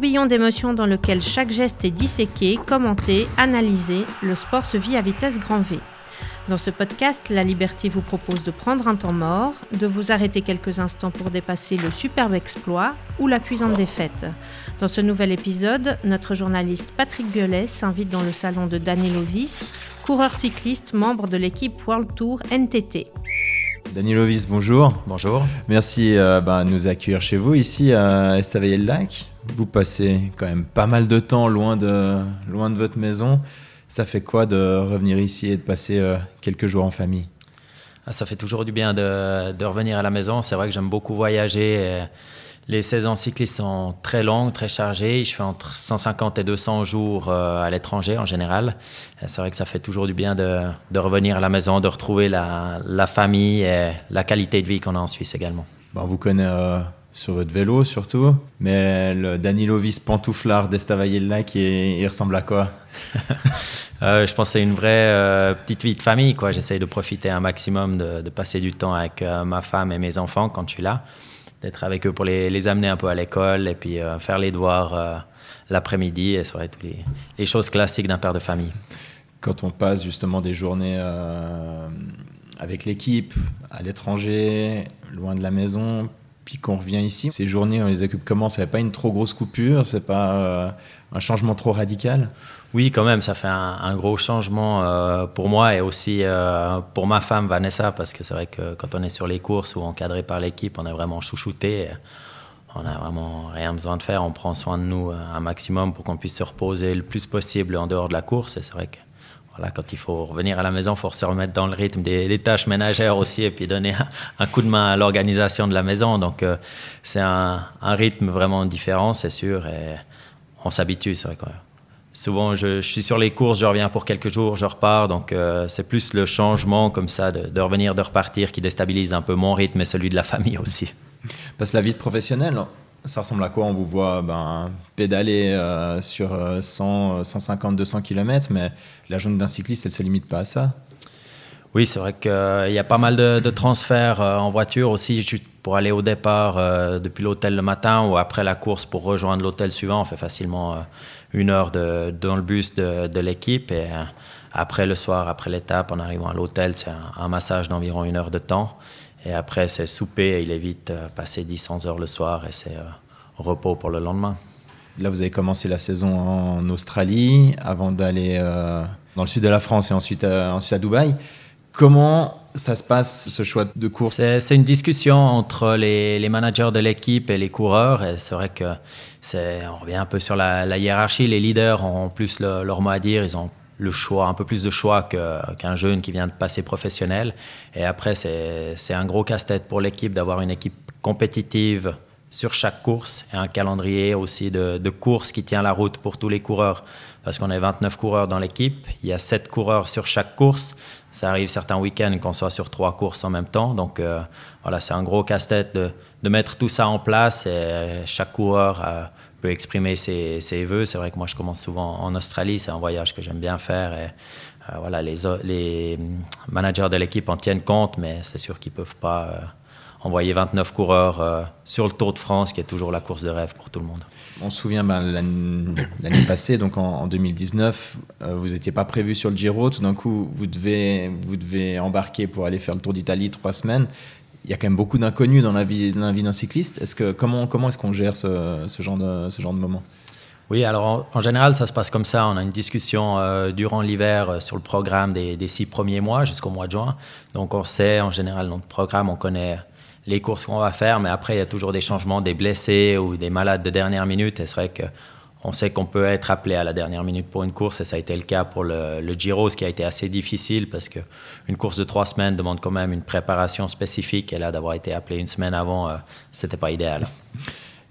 tourbillon d'émotions dans lequel chaque geste est disséqué, commenté, analysé, le sport se vit à vitesse grand V. Dans ce podcast, La Liberté vous propose de prendre un temps mort, de vous arrêter quelques instants pour dépasser le superbe exploit ou la cuisante défaite. Dans ce nouvel épisode, notre journaliste Patrick Guelet s'invite dans le salon de Daniel Ovis, coureur cycliste, membre de l'équipe World Tour NTT. Daniel Ovis, bonjour. Bonjour. Merci euh, bah, de nous accueillir chez vous ici à Estavayer-le-Lac. Vous passez quand même pas mal de temps loin de, loin de votre maison. Ça fait quoi de revenir ici et de passer euh, quelques jours en famille? Ah, Ça fait toujours du bien de, de revenir à la maison. C'est vrai que j'aime beaucoup voyager. Les saisons cyclistes sont très longues, très chargées. Je fais entre 150 et 200 jours euh, à l'étranger en général. C'est vrai que ça fait toujours du bien de, de revenir à la maison, de retrouver la, la, famille et la qualité de vie qu'on a en Suisse également. Bon, on vous connaît euh, sur votre vélo surtout, mais le Danilovis pantouflard d'Estavayer-le-Lac, il, il, ressemble à quoi? Euh, Je pense que c'est une vraie euh, petite vie de famille. J'essaye de profiter un maximum de, de passer du temps avec euh, ma femme et mes enfants quand je suis là d'être avec eux pour les, amener un peu à l'école et puis euh, faire les devoirs euh, l'après-midi. Et ça va être les, choses classiques d'un père de famille. Quand on passe justement des journées euh, avec l'équipe, à l'étranger, loin de la maison, puis qu'on revient ici, ces journées, on les occupe comment? C'est pas une trop grosse coupure? C'est pas un changement trop radical? Oui, quand même, ça fait un, gros changement euh, pour moi et aussi euh, pour ma femme Vanessa, parce que c'est vrai que quand on est sur les courses ou encadré par l'équipe, on est vraiment chouchouté. On n'a vraiment rien besoin de faire. On prend soin de nous un maximum pour qu'on puisse se reposer le plus possible en dehors de la course. Et c'est vrai que voilà, quand il faut revenir à la maison, il faut se remettre dans le rythme des, tâches ménagères aussi et puis donner un, coup de main à l'organisation de la maison. Donc euh, c'est un, un, rythme vraiment différent, c'est sûr. Et on s'habitue, c'est vrai. Quoi. Souvent, je, je, suis sur les courses, je reviens pour quelques jours, je repars. Donc, euh, c'est plus le changement comme ça, de, de, revenir, de repartir, qui déstabilise un peu mon rythme et celui de la famille aussi. Parce que la vie de professionnel, ça ressemble à quoi? On vous voit ben, pédaler euh, sur 100, 150, 200 km, mais la journée d'un cycliste, elle ne se limite pas à ça. Oui, c'est vrai qu'il euh, y a pas mal de, de transferts euh, en voiture aussi, pour aller au départ euh, depuis l'hôtel le matin ou après la course pour rejoindre l'hôtel suivant. On fait facilement une heure dans le bus de, l'équipe et après le soir, après l'étape, en arrivant à l'hôtel, c'est un, massage d'environ une heure de temps. Et après, c'est souper, il est vite passé 10-11 heures le soir et c'est repos pour le lendemain. Là, vous avez commencé la saison en Australie avant d'aller euh, dans le sud de la France et ensuite, euh, ensuite à Dubaï. Comment ça se passe, ce choix de course? C'est une discussion entre les, managers de l'équipe et les coureurs. C'est vrai que on revient un peu sur la, hiérarchie. Les leaders ont plus le, leur mot à dire. Ils ont le choix, un peu plus de choix qu'un qu jeune qui vient de passer professionnel. Et après, c'est un gros casse-tête pour l'équipe d'avoir une équipe compétitive sur chaque course et un calendrier aussi de, de course qui tient la route pour tous les coureurs. Parce qu'on est 29 coureurs dans l'équipe, il y a 7 coureurs sur chaque course. Ça arrive certains week-ends qu'on soit sur trois courses en même temps. Donc euh, voilà, c'est un gros casse-tête de, mettre tout ça en place et chaque coureur euh, peut exprimer ses, ses vœux. C'est vrai que moi je commence souvent en Australie, c'est un voyage que j'aime bien faire. Et, euh, voilà, les, les managers de l'équipe en tiennent compte, mais c'est sûr qu'ils ne peuvent pas envoyer 29 coureurs euh, sur le Tour de France, qui est toujours la course de rêve pour tout le monde. On se souvient ben, l'année passée, donc en, en 2019, euh, vous n'étiez pas prévu sur le Giro. Tout d'un coup, vous devez, vous devez embarquer pour aller faire le Tour d'Italie trois semaines. Il y a quand même beaucoup d'inconnus dans la vie d'un cycliste. Est-ce que comment comment est-ce qu'on gère ce, ce, genre de ce genre de moment? Oui, alors en, en, général, ça se passe comme ça. On a une discussion euh, durant l'hiver euh, sur le programme des, des, six premiers mois jusqu'au mois de juin. Donc on sait en général notre programme, on connaît les courses qu'on va faire, mais après, il y a toujours des changements, des blessés ou des malades de dernière minute. Et c'est vrai qu'on sait qu'on peut être appelé à la dernière minute pour une course, et ça a été le cas pour le, Giro, ce qui a été assez difficile parce qu'une course de trois semaines demande quand même une préparation spécifique, et là, d'avoir été appelé une semaine avant, euh, c'était pas idéal.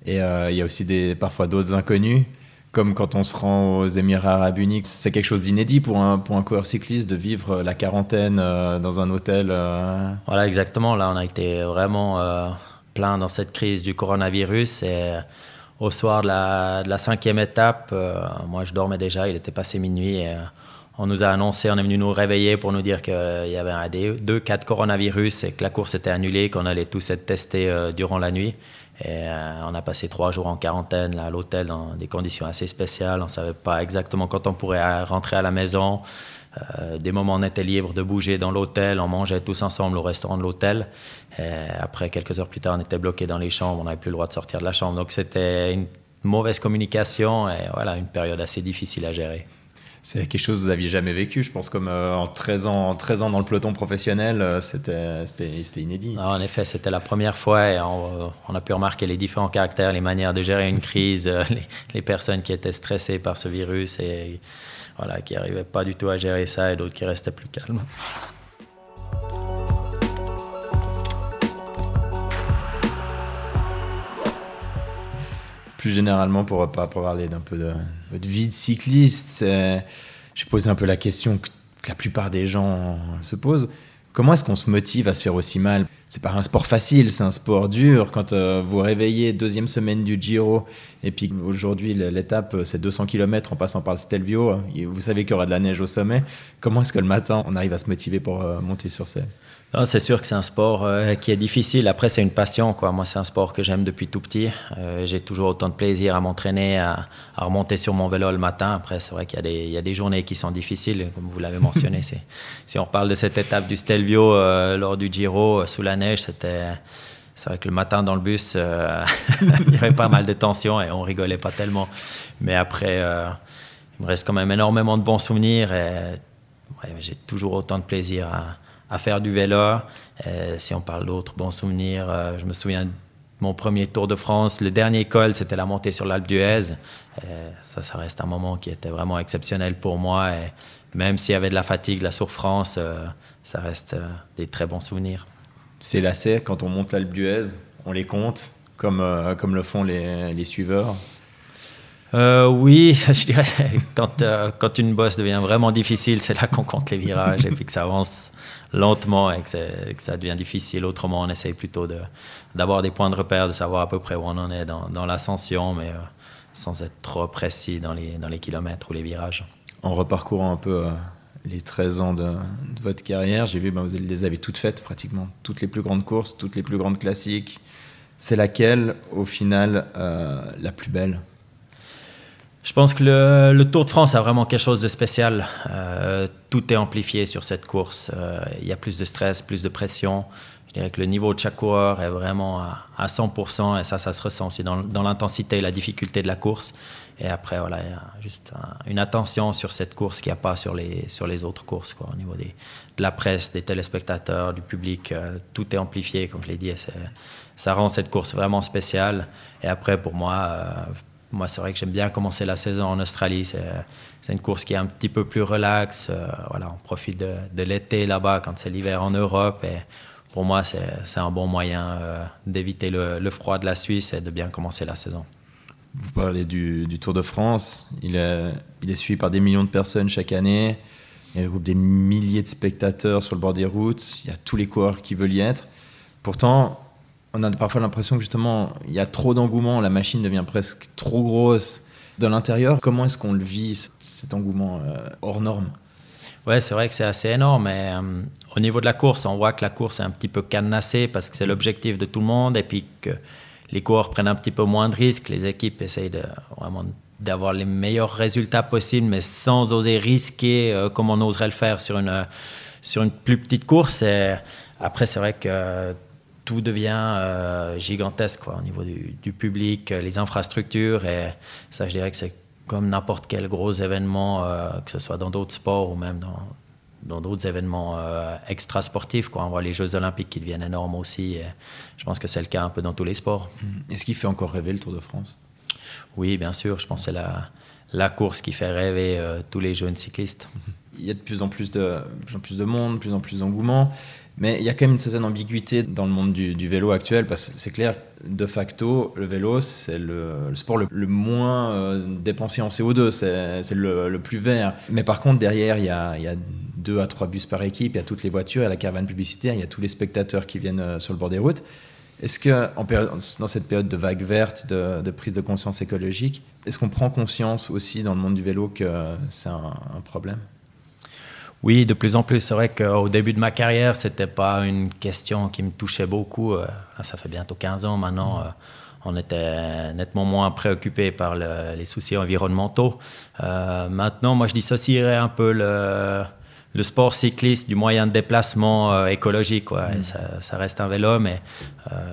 Et euh, il y a aussi des, parfois d'autres inconnus comme quand on se rend aux Émirats Arabes Unis, c'est quelque chose d'inédit pour un, pour un coureur cycliste de vivre la quarantaine euh, dans un hôtel. Euh... Voilà, exactement. Là, on a été vraiment euh, plein dans cette crise du coronavirus. Et au soir de la, cinquième étape, euh, moi, je dormais déjà, il était passé minuit. Et, on nous a annoncé, on est venu nous réveiller pour nous dire qu'il y avait un, deux cas de coronavirus et que la course était annulée, qu'on allait tous être testés durant la nuit. Et on a passé trois jours en quarantaine à l'hôtel dans des conditions assez spéciales. On ne savait pas exactement quand on pourrait rentrer à la maison. Euh, des moments on était libre de bouger dans l'hôtel, on mangeait tous ensemble au restaurant de l'hôtel. Après, quelques heures plus tard, on était bloqué dans les chambres, on n'avait plus le droit de sortir de la chambre. Donc c'était une mauvaise communication et voilà, une période assez difficile à gérer. C'est quelque chose que vous n'aviez jamais vécu, je pense, comme euh, en, 13 ans, 13 ans dans le peloton professionnel, euh, c'était inédit. En effet, c'était la première fois et on, a pu remarquer les différents caractères, les manières de gérer une crise, les, les, personnes qui étaient stressées par ce virus et voilà, qui n'arrivaient pas du tout à gérer ça et d'autres qui restaient plus calmes. Plus généralement, pour, pas parler d'un peu de votre vie de cycliste, je posé un peu la question que la plupart des gens se posent. Comment est-ce qu'on se motive à se faire aussi mal? C'est pas un sport facile, c'est un sport dur. Quand euh, vous réveillez deuxième semaine du Giro et puis aujourd'hui l'étape c'est 200 km en passant par le Stelvio, vous savez qu'il y aura de la neige au sommet. Comment est-ce que le matin on arrive à se motiver pour euh, monter sur scène? C'est sûr que c'est un sport euh, qui est difficile. Après, c'est une passion. Quoi. Moi, c'est un sport que j'aime depuis tout petit. Euh, j'ai toujours autant de plaisir à m'entraîner, à, remonter sur mon vélo le matin. Après, c'est vrai qu'il y, a des journées qui sont difficiles, comme vous l'avez mentionné. si on reparle de cette étape du Stelvio euh, lors du Giro sous la neige, c'était. C'est vrai que le matin dans le bus, il y avait pas mal de tension et on rigolait pas tellement. Mais après, il me reste quand même énormément de bons souvenirs et j'ai toujours autant de plaisir à, à faire du vélo. Euh, si on parle d'autres bons souvenirs, euh, je me souviens de mon premier Tour de France. Le dernier col, c'était la montée sur l'Alpe d'Huez. Euh, ça, ça reste un moment qui était vraiment exceptionnel pour moi. Et même s'il y avait de la fatigue, de la souffrance, ça reste des très bons souvenirs. C'est lacet, quand on monte l'Alpe d'Huez, on les compte, comme, comme le font les, les suiveurs. Euh, oui, je dirais quand, euh, quand une bosse devient vraiment difficile, c'est là qu'on compte les virages et puis que ça avance lentement et que, ça devient difficile. Autrement, on essaye plutôt d'avoir des points de repère, de savoir à peu près où on en est dans, l'ascension, mais euh, sans être trop précis dans les, kilomètres ou les virages. En reparcourant un peu les 13 ans de, votre carrière, j'ai vu que ben, vous les avez toutes faites pratiquement, toutes les plus grandes courses, toutes les plus grandes classiques. C'est laquelle, au final, la plus belle? Je pense que le, Tour de France a vraiment quelque chose de spécial. Euh, tout est amplifié sur cette course. Euh, il y a plus de stress, plus de pression. Je dirais que le niveau de chaque coureur est vraiment à, 100% et ça, ça se ressent aussi dans, l'intensité et la difficulté de la course. Et après, voilà, il y a juste une attention sur cette course qu'il n'y a pas sur les, autres courses, au niveau de la presse, des téléspectateurs, du public. Euh, tout est amplifié, comme je l'ai dit. Ça rend cette course vraiment spéciale. Et après, pour moi, moi, c'est vrai que j'aime bien commencer la saison en Australie. C'est une course qui est un petit peu plus relaxe. Euh, voilà, on profite de, l'été là-bas quand c'est l'hiver en Europe. Et pour moi, c'est un bon moyen euh, d'éviter le, froid de la Suisse et de bien commencer la saison. Vous parlez du, Tour de France. Il est, il est, suivi par des millions de personnes chaque année. Il a des milliers de spectateurs sur le bord des routes. Il y a tous les coureurs qui veulent y être. Pourtant, on a parfois l'impression que justement, il y a trop d'engouement, la machine devient presque trop grosse. De l'intérieur, comment est-ce qu'on le vit, cet engouement euh, hors norme? Ouais, c'est vrai que c'est assez énorme. Mais euh, au niveau de la course, on voit que la course est un petit peu cadenassée parce que c'est l'objectif de tout le monde et puis que les coureurs prennent un petit peu moins de risques. Les équipes essayent de, vraiment d'avoir les meilleurs résultats possibles, mais sans oser risquer euh, comme on oserait le faire sur une, sur une plus petite course. Et après, c'est vrai que tout devient euh, gigantesque quoi, au niveau du, public, euh, les infrastructures. Et ça, je dirais que c'est comme n'importe quel gros événement, euh, que ce soit dans d'autres sports ou même dans, dans d'autres événements extra sportifs. Quoi. On voit les Jeux Olympiques qui deviennent énormes aussi. Et je pense que c'est le cas un peu dans tous les sports. Mmh. Est-ce qu'il fait encore rêver le Tour de France? Oui, bien sûr. Je pense que c'est la, la course qui fait rêver tous les jeunes cyclistes. Il y a de plus en plus de, plus en plus de monde, de plus en plus d'engouement. Mais il y a quand même une certaine ambiguïté dans le monde du, vélo actuel, parce que c'est clair, de facto, le vélo, c'est le, sport le, moins euh, dépensé en CO2, c'est le, plus vert. Mais par contre, derrière, il y a, deux à trois bus par équipe, il y a toutes les voitures, il y a la caravane publicitaire, il y a tous les spectateurs qui viennent euh, sur le bord des routes. Est-ce que, dans cette période de vague verte, de, prise de conscience écologique, est-ce qu'on prend conscience aussi dans le monde du vélo que c'est un problème? Oui, de plus en plus. C'est vrai qu'au début de ma carrière, c'était pas une question qui me touchait beaucoup. Euh, ça fait bientôt 15 ans maintenant. Euh, on était nettement moins préoccupé par les soucis environnementaux. Euh, maintenant, moi, je dissocierais un peu le, le sport cycliste du moyen de déplacement écologique. Mm. Ça, reste un vélo, mais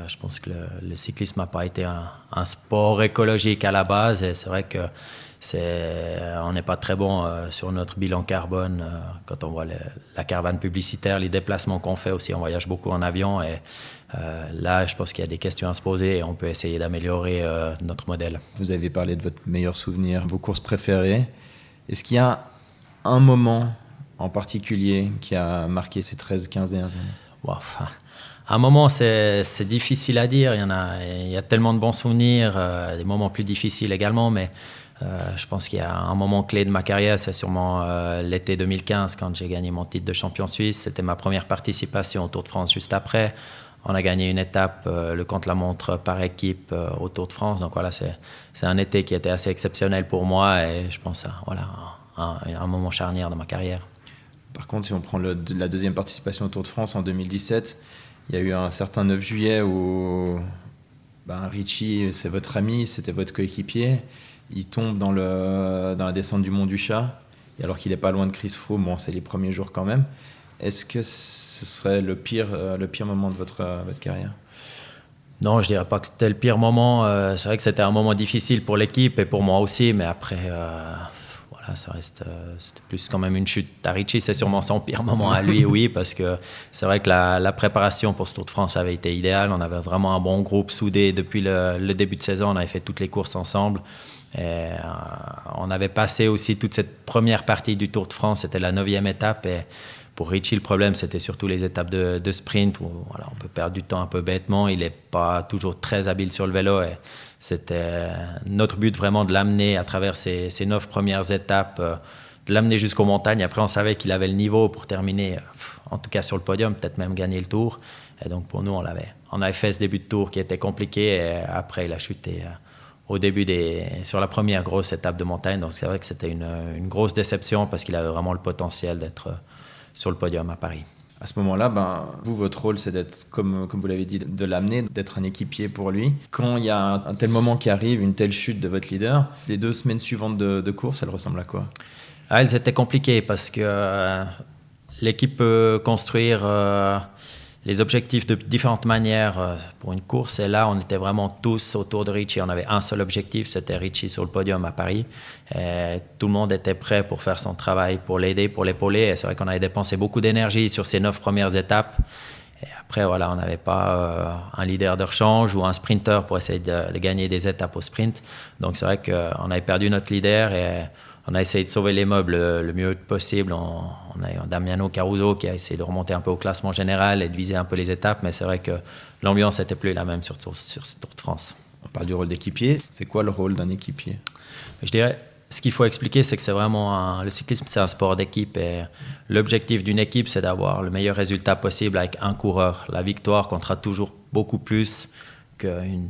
je pense que le, cyclisme n'a pas été un, un, sport écologique à la base. Et c'est vrai que on n'est pas très bon euh, sur notre bilan carbone euh, quand on voit la caravane publicitaire, les déplacements qu'on fait aussi. On voyage beaucoup en avion et euh, là, je pense qu'il y a des questions à se poser et on peut essayer d'améliorer notre modèle. Vous avez parlé de votre meilleur souvenir, vos courses préférées. Est-ce qu'il y a un moment en particulier qui a marqué ces 13-15 dernières années? Un moment, c'est difficile à dire. Il y, en a, il y a tellement de bons souvenirs, des moments plus difficiles également, mais euh, je pense qu'il y a un moment clé de ma carrière, c'est sûrement euh, l'été 2015 quand j'ai gagné mon titre de champion suisse. C'était ma première participation au Tour de France juste après. On a gagné une étape, euh, le contre-la-montre par équipe au Tour de France. Donc voilà, c'est un été qui était assez exceptionnel pour moi et je pense à voilà, un, moment charnière dans ma carrière. Par contre, si on prend la deuxième participation au Tour de France en 2017, il y a eu un certain 9 juillet où ben, Richie, c'est votre ami, c'était votre coéquipier il tombe dans, le, dans la descente du Mont du Chat, et alors qu'il n'est pas loin de Chris Froome, bon, c'est les premiers jours quand même. Est-ce que ce serait le pire, euh, le pire moment de votre, euh, votre carrière? Non, je dirais pas que c'était le pire moment. Euh, c'est vrai que c'était un moment difficile pour l'équipe et pour moi aussi, mais après, voilà, ça reste c'était plus quand même une chute. Tarichi, c'est sûrement son pire moment à lui, oui, parce que c'est vrai que la, la, préparation pour ce Tour de France avait été idéale. On avait vraiment un bon groupe soudé depuis le, le début de saison. On avait fait toutes les courses ensemble. Euh, on avait passé aussi toute cette première partie du Tour de France, c'était la neuvième étape. Pour Richie, le problème, c'était surtout les étapes de, sprint où on peut perdre du temps un peu bêtement. Il n'est pas toujours très habile sur le vélo. C'était notre but vraiment de l'amener à travers ces, neuf premières étapes, euh, de l'amener jusqu'aux montagnes. Après, on savait qu'il avait le niveau pour terminer, en tout cas sur le podium, peut-être même gagner le tour. Donc pour nous, on l'avait. On avait fait ce début de tour qui était compliqué. Et après, il a chuté euh, au début des, sur la première grosse étape de montagne. Donc c'est vrai que c'était une, une, grosse déception parce qu'il avait vraiment le potentiel d'être sur le podium à Paris. À ce moment-là, ben, vous, votre rôle, c'est d'être, comme, comme vous l'avez dit, de l'amener, d'être un équipier pour lui. Quand il y a un, tel moment qui arrive, une telle chute de votre leader, les deux semaines suivantes de, course, elles ressemblent à quoi? Ah, Elles étaient compliquées parce que euh, l'équipe peut construire... Euh, les objectifs de différentes manières euh, pour une course. Et là, on était vraiment tous autour de Richie. On avait un seul objectif, c'était Richie sur le podium à Paris. Tout le monde était prêt pour faire son travail, pour l'aider, pour l'épauler. Et c'est vrai qu'on avait dépensé beaucoup d'énergie sur ces neuf premières étapes. Et après, voilà, on n'avait pas euh, un leader de rechange ou un sprinter pour essayer de, gagner des étapes au sprint. Donc c'est vrai qu'on avait perdu notre leader on a essayé de sauver les meubles le, mieux possible. On, a Damiano Caruso qui a essayé de remonter un peu au classement général et de viser un peu les étapes, mais c'est vrai que l'ambiance n'était plus la même sur, sur, ce Tour de France. On parle du rôle d'équipier. C'est quoi le rôle d'un équipier? Je dirais, ce qu'il faut expliquer, c'est que c'est vraiment le cyclisme, c'est un sport d'équipe et l'objectif d'une équipe, c'est d'avoir le meilleur résultat possible avec un coureur. La victoire comptera toujours beaucoup plus qu'une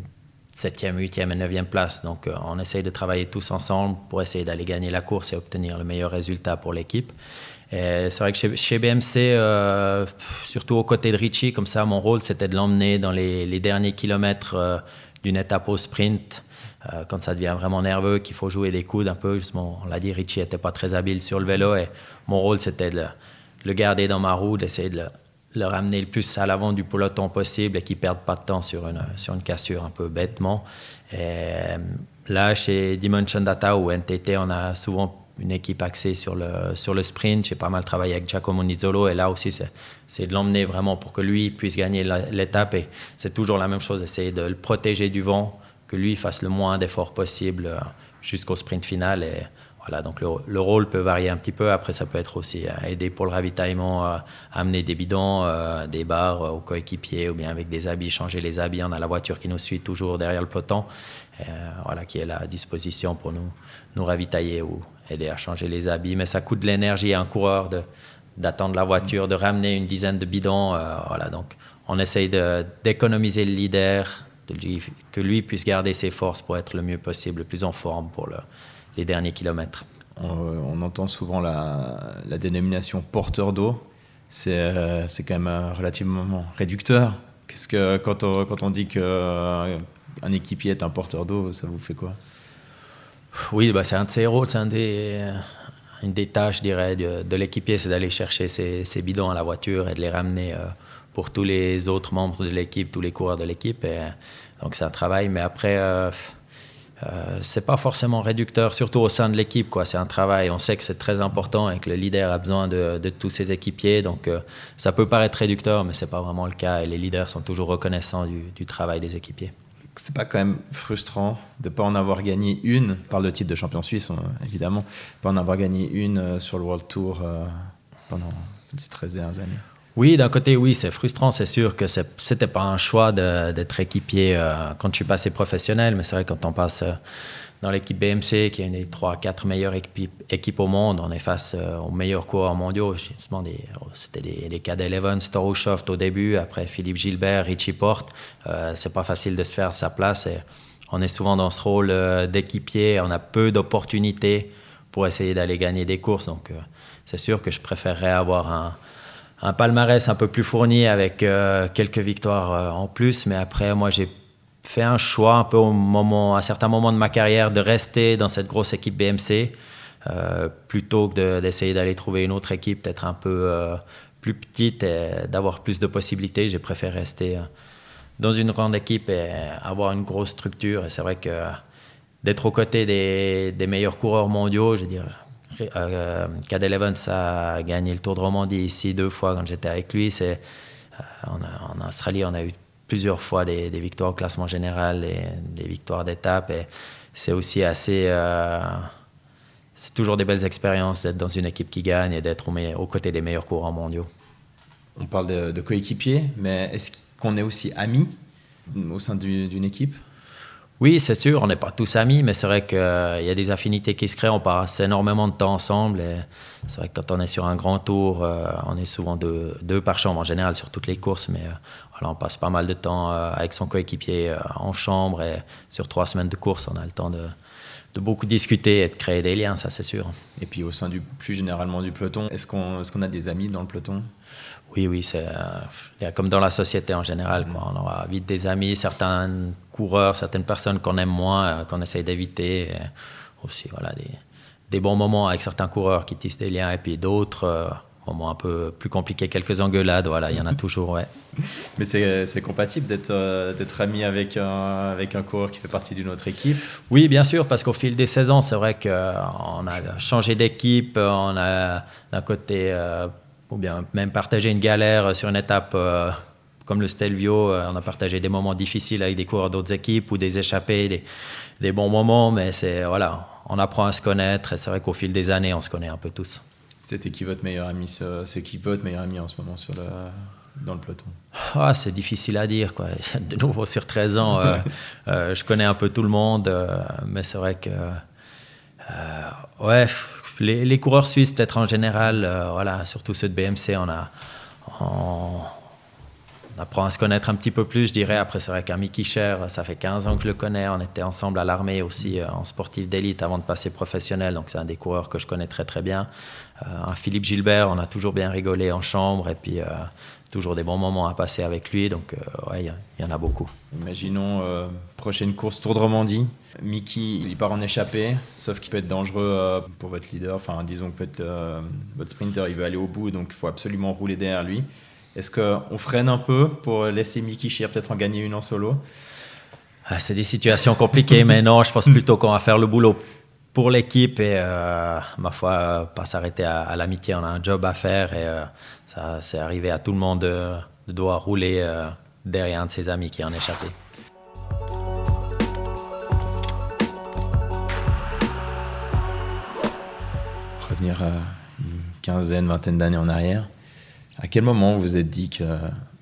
7e, 8e et 9e place. Donc euh, on essaye de travailler tous ensemble pour essayer d'aller gagner la course et obtenir le meilleur résultat pour l'équipe. C'est vrai que chez, BMC, euh, surtout aux côtés de Richie, comme ça, mon rôle, c'était de l'emmener dans les, derniers kilomètres euh, d'une étape au sprint. quand ça devient vraiment nerveux, qu'il faut jouer des coudes un peu. On l'a dit, Richie n'était pas très habile sur le vélo. Et mon rôle, c'était de le, garder dans ma roue, d'essayer de le, le ramener le plus à l'avant du peloton possible et qu'ils ne perdent pas de temps sur une, sur une cassure un peu bêtement. Et euh, là, chez Dimension Data ou NTT, on a souvent une équipe axée sur le, sur le sprint. J'ai pas mal travaillé avec Giacomo Nizzolo et là aussi, c'est de l'emmener vraiment pour que lui puisse gagner l'étape. Et c'est toujours la même chose, essayer de le protéger du vent, que lui fasse le moins d'efforts possible euh, jusqu'au sprint final. Et voilà, donc le, rôle peut varier un petit peu. Après, ça peut être aussi euh, aider pour le ravitaillement, euh, amener des bidons, euh, des barres aux coéquipiers ou bien avec des habits, changer les habits. On a la voiture qui nous suit toujours derrière le peloton, voilà, qui est à disposition pour nous, nous ravitailler ou aider à changer les habits. Mais ça coûte de l'énergie à un coureur de, d'attendre la voiture, de ramener une dizaine de bidons. voilà, donc on essaye d'économiser le leader, de que lui puisse garder ses forces pour être le mieux possible, le plus en forme pour le les derniers kilomètres. on, entend souvent la, dénomination porteur d'eau. C'est quand même relativement réducteur. Qu'est-ce que quand on, quand on dit qu'un équipier est un porteur d'eau, ça vous fait quoi? Oui, bah, c'est un de ses rôles, c'est un des, une des tâches, je dirais, de, l'équipier, c'est d'aller chercher ses, bidons à la voiture et de les ramener pour tous les autres membres de l'équipe, tous les coureurs de l'équipe. Donc c'est un travail, mais après, euh, euh, c'est pas forcément réducteur, surtout au sein de l'équipe. C'est un travail, on sait que c'est très important et que le leader a besoin de, tous ses équipiers. Donc euh, ça peut paraître réducteur, mais c'est pas vraiment le cas. Et les leaders sont toujours reconnaissants du, travail des équipiers. C'est pas quand même frustrant de pas en avoir gagné une, par le titre de champion suisse hein, évidemment, de pas en avoir gagné une sur le World Tour pendant les 13 dernières années oui, d'un côté, oui, c'est frustrant. C'est sûr que c'était pas un choix d'être équipier euh, quand suis passé professionnel, mais c'est vrai quand on passe euh, dans l'équipe BMC, qui est une des 3-4 meilleures équipes, au monde, on est face euh, aux meilleurs coureurs mondiaux. C'était des, des Cad Evans, au début, après Philippe Gilbert, Richie Porte. c'est pas facile de se faire sa place. On est souvent dans ce rôle d'équipier. On a peu d'opportunités pour essayer d'aller gagner des courses. Donc, c'est sûr que je préférerais avoir un un palmarès un peu plus fourni avec euh, quelques victoires euh, en plus. Mais après, moi, j'ai fait un choix un peu au moment, à certains moments de ma carrière de rester dans cette grosse équipe BMC euh, plutôt que d'essayer d'aller trouver une autre équipe peut-être un peu plus petite et d'avoir plus de possibilités. J'ai préféré rester dans une grande équipe et avoir une grosse structure. Et c'est vrai que d'être aux côtés des, des meilleurs coureurs mondiaux, je veux dire, euh, Cadel Evans a gagné le Tour de Romandie ici deux fois quand j'étais avec lui. Euh, en, Australie, on a eu plusieurs fois des, victoires au classement général et des victoires d'étape. C'est aussi assez. Euh, c'est toujours des belles expériences d'être dans une équipe qui gagne et d'être aux côtés des meilleurs coureurs mondiaux. On parle de, de coéquipiers, mais est-ce qu'on est aussi amis au sein d'une équipe? Oui, c'est sûr, on n'est pas tous amis, mais c'est vrai qu'il y a des affinités qui se créent, on passe énormément de temps ensemble. C'est vrai que quand on est sur un grand tour, euh, on est souvent deux, deux, par chambre en général sur toutes les courses, mais euh, voilà, on passe pas mal de temps euh, avec son coéquipier en chambre et sur trois semaines de course, on a le temps de, de beaucoup discuter et de créer des liens, ça c'est sûr. Et puis au sein du plus généralement du peloton, est-ce qu'on est qu'on a des amis dans le peloton? Oui, oui, c'est comme dans la société en général. Quoi. On aura vite des amis, certains coureurs, certaines personnes qu'on aime moins, euh, qu'on essaye d'éviter. Aussi, voilà, des, des, bons moments avec certains coureurs qui tissent des liens et puis d'autres euh, moments un peu plus compliqués, quelques engueulades, voilà, il y en a toujours, ouais. Mais c'est compatible d'être euh, d'être ami avec un, avec un coureur qui fait partie d'une autre équipe? Oui, bien sûr, parce qu'au fil des saisons, c'est vrai qu'on a changé d'équipe, on a d'un côté, ou bien même partagé une galère sur une étape comme le Stelvio, on a partagé des moments difficiles avec des coureurs d'autres équipes ou des échappées, des, des bons moments, mais c'est voilà, on apprend à se connaître et c'est vrai qu'au fil des années, on se connaît un peu tous. C'était qui votre meilleur ami C'est qui votre meilleur ami en ce moment sur dans le peloton? Ah, C'est difficile à dire. Quoi. De nouveau, sur 13 ans, euh, euh, je connais un peu tout le monde, euh, mais c'est vrai que. ouais, les, les, coureurs suisses, peut-être en général, voilà, surtout ceux de BMC, on a. On, on apprend à se connaître un petit peu plus, je dirais. Après, c'est vrai qu'un Mickey Cher, ça fait 15 ans que je le connais. On était ensemble à l'armée aussi euh, en sportif d'élite avant de passer professionnel. Donc, c'est un des coureurs que je connais très, très bien. Euh, un Philippe Gilbert, on a toujours bien rigolé en chambre et puis euh, toujours des bons moments à passer avec lui. Donc, ouais, il y, en a beaucoup. Imaginons, prochaine course Tour de Romandie. Mickey, il part en échappée, sauf qu'il peut être dangereux pour votre leader. Enfin, disons que votre sprinter, il veut aller au bout, donc il faut absolument rouler derrière lui. Est-ce qu'on freine un peu pour laisser Mickey Shear peut-être en gagner une en solo? Ah, C'est des situations compliquées, mais non, je pense plutôt qu'on va faire le boulot pour l'équipe et, euh, ma foi, pas s'arrêter à, l'amitié. On a un job à faire et euh, ça, c'est arrivé à tout le monde de, devoir rouler euh, derrière un de ses amis qui en échappé. Revenir à une quinzaine, vingtaine d'années en arrière. À quel moment vous vous êtes dit que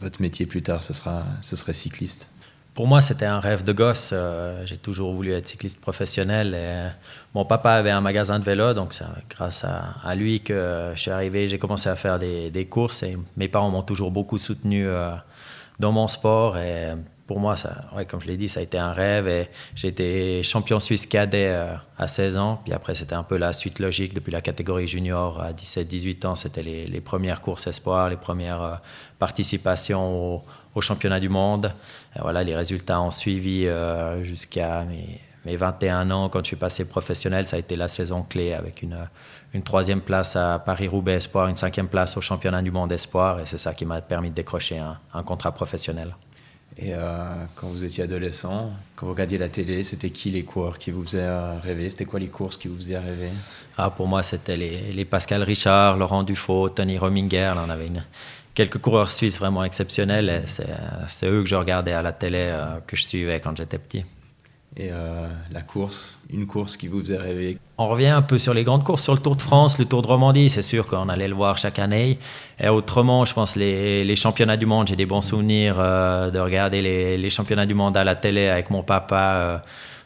votre métier plus tard, ce, sera, ce serait cycliste? Pour moi, c'était un rêve de gosse. Euh, j'ai toujours voulu être cycliste professionnel. Et mon papa avait un magasin de vélo, donc c'est grâce à, lui que je suis arrivé. J'ai commencé à faire des, courses et mes parents m'ont toujours beaucoup soutenu euh, dans mon sport. Pour moi, ça, ouais, comme je l'ai dit, ça a été un rêve. Et j'ai été champion suisse cadet euh, à 16 ans. Puis après, c'était un peu la suite logique. Depuis la catégorie junior à 17-18 ans, c'était les, premières courses espoirs, les premières euh, participations au, championnat du monde. Voilà, les résultats ont suivi euh, jusqu'à mes, mes, 21 ans. Quand je suis passé professionnel, ça a été la saison clé avec une, troisième place à Paris-Roubaix Espoir, une cinquième place au championnat du monde Espoir. Et c'est ça qui m'a permis de décrocher un contrat professionnel. Et euh, quand vous étiez adolescent, quand vous regardiez la télé, c'était qui les coureurs qui vous faisaient euh, rêver? C'était quoi les courses qui vous faisaient rêver? Ah, Pour moi, c'était les, les, Pascal Richard, Laurent Dufaux, Tony Rominger. Là, on avait quelques coureurs suisses vraiment exceptionnels. C'est eux que je regardais à la télé, euh, que je suivais quand j'étais petit et euh, la course, une course qui vous faisait rêver On revient un peu sur les grandes courses, sur le Tour de France, le Tour de Romandie, c'est sûr qu'on allait le voir chaque année. Et autrement, je pense les, les championnats du monde, j'ai des bons souvenirs euh, de regarder les, les, championnats du monde à la télé avec mon papa. Euh,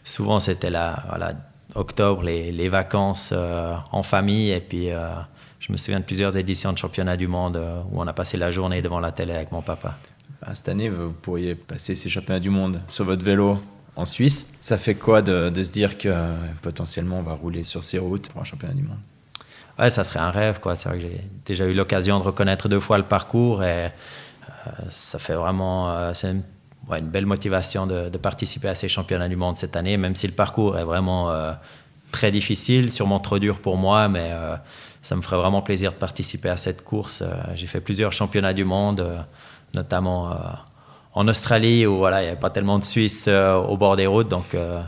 souvent, c'était la, voilà, octobre, les, les vacances en famille. Et puis, je me souviens de plusieurs éditions de championnats du monde où on a passé la journée devant la télé avec mon papa. Bah, cette année, vous pourriez passer ces championnats du monde sur votre vélo en Suisse. Ça fait quoi de, se dire que potentiellement on va rouler sur ces routes pour un championnat du monde? Ouais, ça serait un rêve. quoi. C'est vrai que j'ai déjà eu l'occasion de reconnaître deux fois le parcours et euh, ça fait vraiment. Euh, c'est une, belle motivation de, participer à ces championnats du monde cette année, même si le parcours est vraiment euh, très difficile, sûrement trop dur pour moi, mais ça me ferait vraiment plaisir de participer à cette course. j'ai fait plusieurs championnats du monde, notamment en Australie où voilà, il n'y avait pas tellement de Suisses euh, au bord des routes. Donc, euh,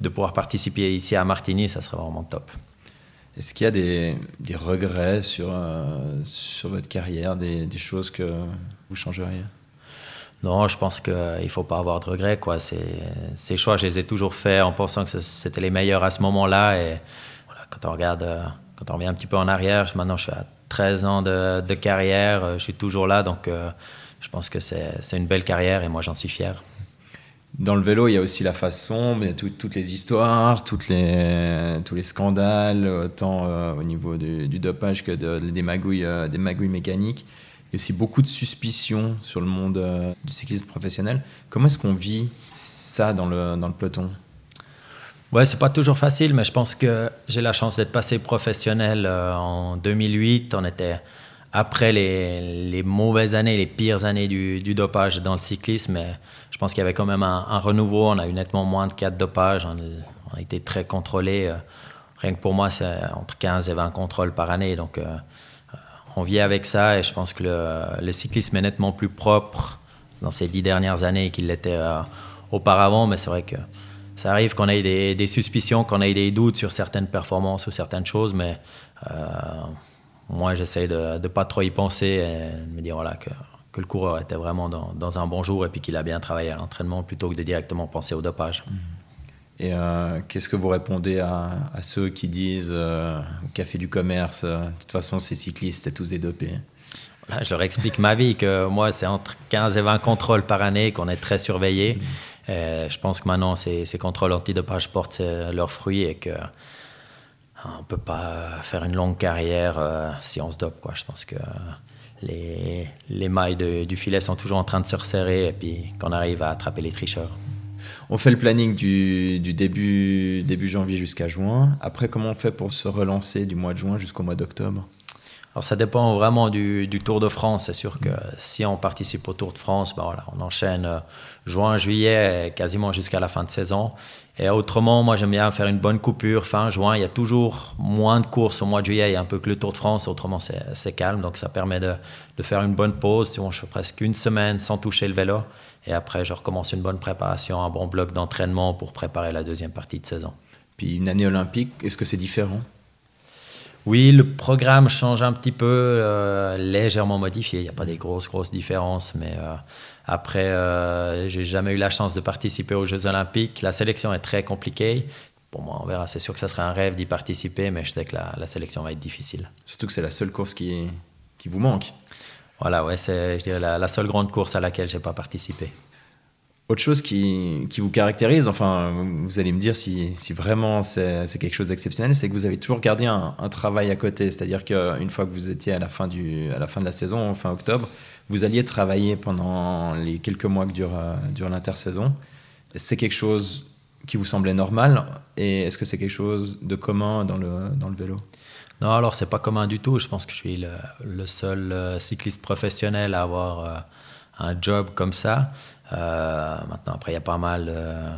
de pouvoir participer ici à Martigny, ça serait vraiment top. Est-ce qu'il y a des, des regrets sur, euh, sur votre carrière, des, des, choses que vous changeriez? Non, je pense qu'il ne faut pas avoir de regrets. Quoi. Ces choix, je les ai toujours faits en pensant que c'était les meilleurs à ce moment-là. Et voilà, quand on regarde, quand on revient un petit peu en arrière, maintenant je suis à 13 ans de, de carrière, je suis toujours là. Donc, je pense que c'est une belle carrière et moi j'en suis fier. Dans le vélo, il y a aussi la face sombre, il y a toutes les histoires, toutes les, tous les scandales, autant euh, au niveau du, dopage que des, magouilles, euh, des magouilles mécaniques. Il y a aussi beaucoup de suspicions sur le monde euh, du cyclisme professionnel. Comment est-ce qu'on vit ça dans le, dans le peloton? Ouais, c'est pas toujours facile, mais je pense que j'ai la chance d'être passé professionnel en 2008. On était après les, mauvaises années, les pires années du, dopage dans le cyclisme, je pense qu'il y avait quand même un, renouveau. On a eu nettement moins de cas de dopage. On, a été très contrôlés. Euh, rien que pour moi, c'est entre 15 et 20 contrôles par année. Donc, euh, euh, on vit avec ça et je pense que le, cyclisme est nettement plus propre dans ces dix dernières années qu'il l'était auparavant. Mais c'est vrai que ça arrive qu'on ait des suspicions, qu'on ait des doutes sur certaines performances ou certaines choses, mais moi, j'essaie de ne pas trop y penser et de me dire voilà, que, que le coureur était vraiment dans, dans un bon jour et puis qu'il a bien travaillé à l'entraînement plutôt que de directement penser au dopage. Mmh. Et euh, qu'est-ce que vous répondez à, à ceux qui disent euh, au café du commerce, euh, de toute façon, ces cyclistes, c'est tous des dopés? Je leur explique ma vie, que moi, c'est entre 15 et 20 contrôles par année, qu'on est très surveillé. Mmh. je pense que maintenant, ces, ces contrôles antidopage portent leurs fruits et que on ne peut pas faire une longue carrière euh, si on se dope. Quoi. Je pense que les, les mailles du filet sont toujours en train de se resserrer et puis qu'on arrive à attraper les tricheurs. On fait le planning du, du début, début janvier jusqu'à juin. Après, comment on fait pour se relancer du mois de juin jusqu'au mois d'octobre? Alors ça dépend vraiment du, Tour de France. C'est sûr que si on participe au Tour de France, ben voilà, on enchaîne euh, juin, juillet, quasiment jusqu'à la fin de saison. Et autrement, moi, j'aime bien faire une bonne coupure fin juin. Il y a toujours moins de courses au mois de juillet. Un peu que le Tour de France. Autrement, c'est calme. Donc, ça permet de, faire une bonne pause. je fais presque une semaine sans toucher le vélo. Et après, je recommence une bonne préparation, un bon bloc d'entraînement pour préparer la deuxième partie de saison. Puis, une année olympique, est-ce que c'est différent? Oui, le programme change un petit peu, euh, légèrement modifié. Il n'y a pas des grosses, grosses différences, mais euh, après, euh, j'ai jamais eu la chance de participer aux Jeux Olympiques. La sélection est très compliquée. Pour moi, on verra. C'est sûr que ça serait un rêve d'y participer, mais je sais que la, sélection va être difficile. Surtout que c'est la seule course qui, qui vous manque. Voilà, ouais, c'est je dirais la, la seule grande course à laquelle j'ai pas participé. Autre chose qui, qui, vous caractérise, enfin, vous allez me dire si, si vraiment c'est quelque chose d'exceptionnel, c'est que vous avez toujours gardé un, un travail à côté. C'est-à-dire qu'une fois que vous étiez à la, fin du, à la fin de la saison, fin octobre, vous alliez travailler pendant les quelques mois que dure, dure l'intersaison. C'est quelque chose qui vous semblait normal Et est-ce que c'est quelque chose de commun dans le, dans le vélo? Non, alors c'est pas commun du tout. Je pense que je suis le, le seul euh, cycliste professionnel à avoir euh, un job comme ça. Euh, maintenant, après, il y a pas mal euh,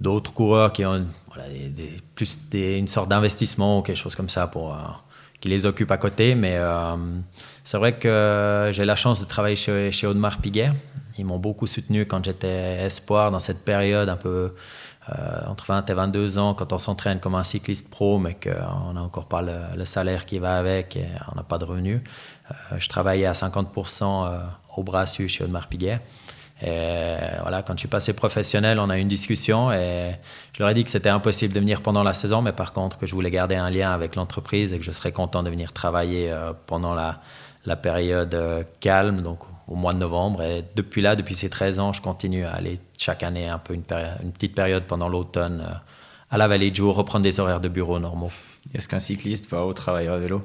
d'autres coureurs qui ont plus une sorte d'investissement ou quelque chose comme ça pour, euh, qui les occupe à côté. Mais c'est vrai que j'ai la chance de travailler chez, Audemars Piguet. Ils m'ont beaucoup soutenu quand j'étais espoir dans cette période un peu entre 20 et 22 ans, quand on s'entraîne comme un cycliste pro, mais qu'on n'a encore pas le, le, salaire qui va avec et on n'a pas de revenus. je travaillais à 50% au Brassus chez Audemars Piguet. Et voilà, quand je suis passé professionnel, on a eu une discussion et je leur ai dit que c'était impossible de venir pendant la saison, mais par contre que je voulais garder un lien avec l'entreprise et que je serais content de venir travailler euh, pendant la, la période euh, calme, donc au mois de novembre. Et depuis là, depuis ces 13 ans, je continue à aller chaque année un peu une, une petite période pendant l'automne euh, à la Vallée de Jour, reprendre des horaires de bureau normaux. Est-ce qu'un cycliste va au travail à vélo?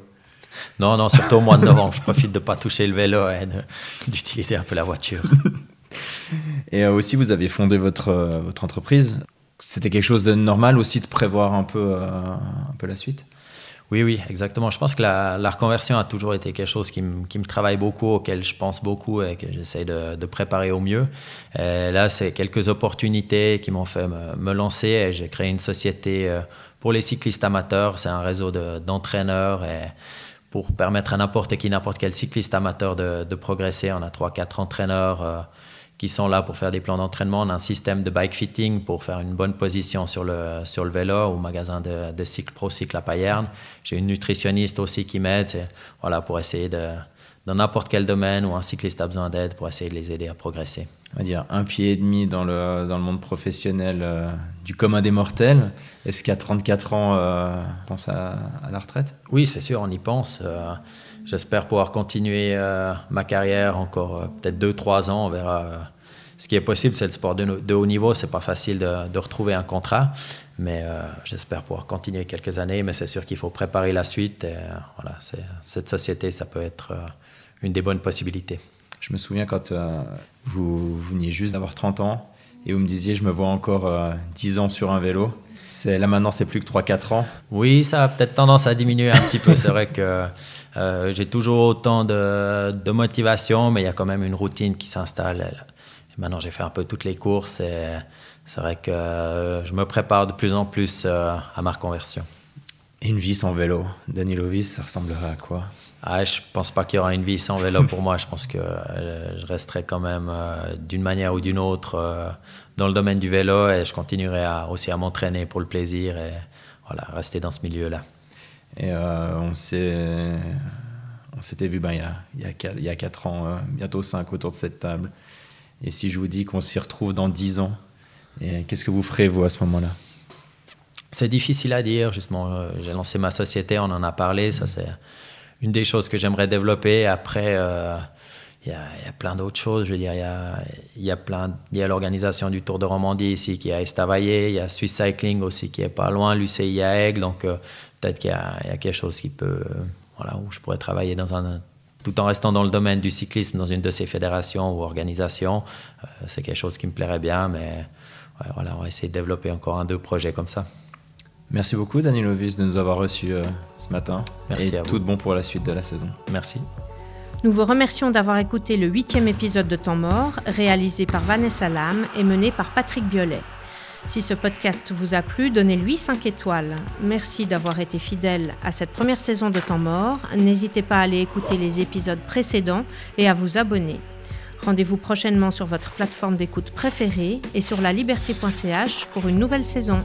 Non, non, surtout au mois de novembre. Je profite de ne pas toucher le vélo et d'utiliser un peu la voiture. Et euh, aussi, vous avez fondé votre, euh, votre entreprise. C'était quelque chose de normal aussi de prévoir un peu, euh, un peu la suite? Oui, oui, exactement. Je pense que la, reconversion a toujours été quelque chose qui, qui, me travaille beaucoup, auquel je pense beaucoup et que j'essaie de, préparer au mieux. Et là, c'est quelques opportunités qui m'ont fait me, lancer. J'ai créé une société pour les cyclistes amateurs. C'est un réseau d'entraîneurs et pour permettre à n'importe qui, n'importe quel cycliste amateur de progresser. On a 3-4 entraîneurs qui sont là pour faire des plans d'entraînement. On a un système de bike fitting pour faire une bonne position sur le, sur le vélo au magasin de, de cycle pro cycle à Payerne. J'ai une nutritionniste aussi qui m'aide voilà, pour essayer de, dans n'importe quel domaine où un cycliste a besoin d'aide, pour essayer de les aider à progresser. On va dire un pied et demi dans le, dans le monde professionnel euh, du commun des mortels. Est-ce qu'à 34 ans, euh, on pense à, à, la retraite? Oui, c'est sûr, on y pense. Euh, J'espère pouvoir continuer ma carrière encore peut-être 2-3 ans. On verra. Ce qui est possible, c'est le sport de, de haut niveau. C'est pas facile de, de, retrouver un contrat, mais j'espère pouvoir continuer quelques années. Mais c'est sûr qu'il faut préparer la suite. Et, voilà, cette société, ça peut être une des bonnes possibilités. Je me souviens quand vous, vous veniez juste d'avoir 30 ans et vous me disiez, je me vois encore 10 ans sur un vélo. Là maintenant, c'est plus que 3-4 ans. Oui, ça a peut-être tendance à diminuer un petit peu. C'est vrai que euh, j'ai toujours autant de, de, motivation, mais il y a quand même une routine qui s'installe. Maintenant, j'ai fait un peu toutes les courses et c'est vrai que je me prépare de plus en plus euh, à ma reconversion. Une vie sans vélo, Danilovis, ça ressemblerait à quoi? Ah, Je pense pas qu'il y aura une vie sans vélo pour moi. Je pense que euh, je resterai quand même euh, d'une manière ou d'une autre euh, dans le domaine du vélo et je continuerai à, aussi à m'entraîner pour le plaisir et voilà, rester dans ce milieu-là. Et on s'est, on s'était vu ben, il, y a, il, y a quatre, il y a 4 ans, bientôt 5 autour de cette table. Et si je vous dis qu'on s'y retrouve dans 10 ans, qu'est-ce que vous ferez, vous, à ce moment-là? C'est difficile à dire, justement. J'ai lancé ma société, on en a parlé. Ça, c'est une des choses que j'aimerais développer. Après, euh, il y, a plein d'autres choses. Je veux dire, il y a, y a l'organisation du Tour de Romandie ici qui est à Estavayer. Il y a Swiss Cycling aussi qui est pas loin, l'UCI à Aigle. Donc, euh, peut-être qu'il y, a quelque chose qui peut, euh, voilà, où je pourrais travailler dans un, tout en restant dans le domaine du cyclisme dans une de ces fédérations ou organisations. C'est quelque chose qui me plairait bien, mais voilà, on va essayer de développer encore un, deux projets comme ça. Merci beaucoup, Daniel Ovis, de nous avoir reçus euh, ce matin. Merci et à tout de bon pour la suite de la saison. Merci. Nous vous remercions d'avoir écouté le huitième épisode de Temps mort, réalisé par Vanessa Lam et mené par Patrick Biolay. Si ce podcast vous a plu, donnez-lui 5 étoiles. Merci d'avoir été fidèle à cette première saison de Temps mort. N'hésitez pas à aller écouter les épisodes précédents et à vous abonner. Rendez-vous prochainement sur votre plateforme d'écoute préférée et sur la liberté.ch pour une nouvelle saison.